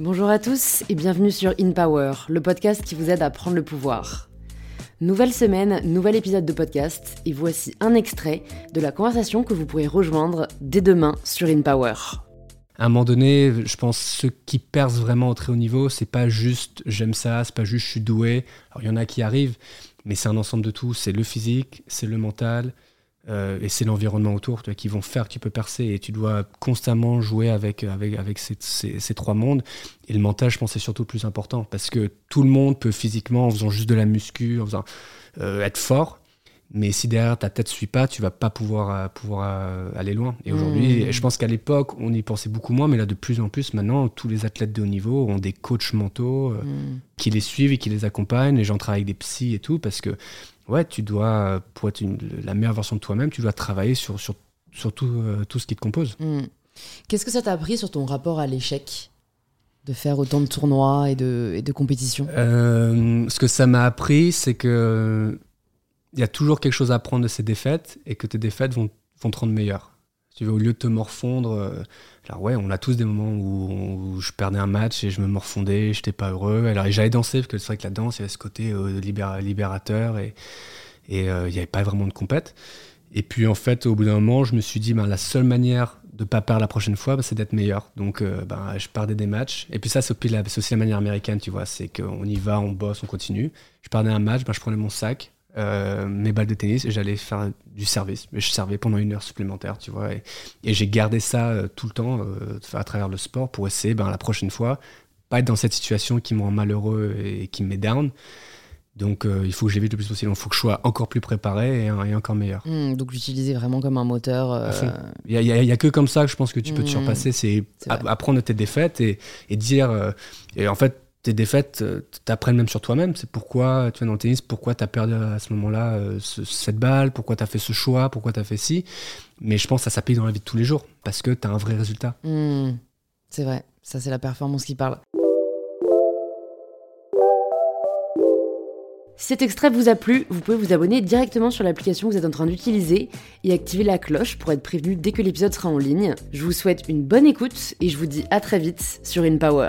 Bonjour à tous et bienvenue sur In Power, le podcast qui vous aide à prendre le pouvoir. Nouvelle semaine, nouvel épisode de podcast et voici un extrait de la conversation que vous pourrez rejoindre dès demain sur In Power. À un moment donné, je pense ceux qui percent vraiment au très haut niveau, c'est pas juste j'aime ça, c'est pas juste je suis doué. Alors il y en a qui arrivent, mais c'est un ensemble de tout. C'est le physique, c'est le mental, euh, et c'est l'environnement autour qui vont faire que tu peux percer et tu dois constamment jouer avec, avec, avec ces, ces, trois mondes. Et le mental, je pense, c'est surtout le plus important parce que tout le monde peut physiquement, en faisant juste de la muscu, en faisant, euh, être fort. Mais si derrière ta tête ne suit pas, tu vas pas pouvoir, euh, pouvoir aller loin. Et aujourd'hui, mmh. je pense qu'à l'époque, on y pensait beaucoup moins, mais là, de plus en plus, maintenant, tous les athlètes de haut niveau ont des coachs mentaux mmh. qui les suivent et qui les accompagnent. Les gens travaillent avec des psys et tout, parce que ouais, tu dois, pour être la meilleure version de toi-même, tu dois travailler sur, sur, euh, tout, ce qui te compose. Hmm. Qu'est-ce que ça t'a appris sur ton rapport à l'échec de faire autant de tournois et de, et de compétitions? Euh, Ce que ça m'a appris, c'est que il y a toujours quelque chose à apprendre de ces défaites et que tes défaites vont, vont te rendre meilleur. Tu veux, au lieu de te morfondre, euh, alors ouais, on a tous des moments où, je perdais un match et je me morfondais, j'étais pas heureux. Alors j'allais danser parce que c'est vrai que la danse, il y avait ce côté euh, libérateur et euh, il n'y avait pas vraiment de compète. Et puis en fait, au bout d'un moment, je me suis dit, ben, la seule manière de pas perdre la prochaine fois, ben, c'est d'être meilleur. Donc ben, je perdais des matchs. Et puis ça, c'est aussi la manière américaine, tu vois, c'est qu'on y va, on bosse, on continue. Je perdais un match, ben, je prenais mon sac, euh, mes balles de tennis et j'allais faire du service. Mais je servais pendant une heure supplémentaire, tu vois. Et, j'ai gardé ça euh, tout le temps euh, à travers le sport pour essayer, ben, la prochaine fois, pas être dans cette situation qui me rend malheureux et qui me met down. Donc il faut que j'évite le plus possible. Il faut que je sois encore plus préparé et, encore meilleur. Hmm, donc l'utiliser vraiment comme un moteur. Il n'y a, que comme ça que je pense que tu peux te hmm. surpasser. C'est apprendre tes défaites et, et dire. et en fait, tes défaites euh, t'apprennent même sur toi-même. C'est pourquoi, tu vois, dans le tennis, pourquoi tu as perdu à ce moment-là euh, cette balle, pourquoi tu as fait ce choix, pourquoi tu as fait ci. Mais je pense que ça s'applique dans la vie de tous les jours parce que tu as un vrai résultat. Hmm. c'est vrai, ça c'est la performance qui parle. Si cet extrait vous a plu, vous pouvez vous abonner directement sur l'application que vous êtes en train d'utiliser et activer la cloche pour être prévenu dès que l'épisode sera en ligne. Je vous souhaite une bonne écoute et je vous dis à très vite sur InPower.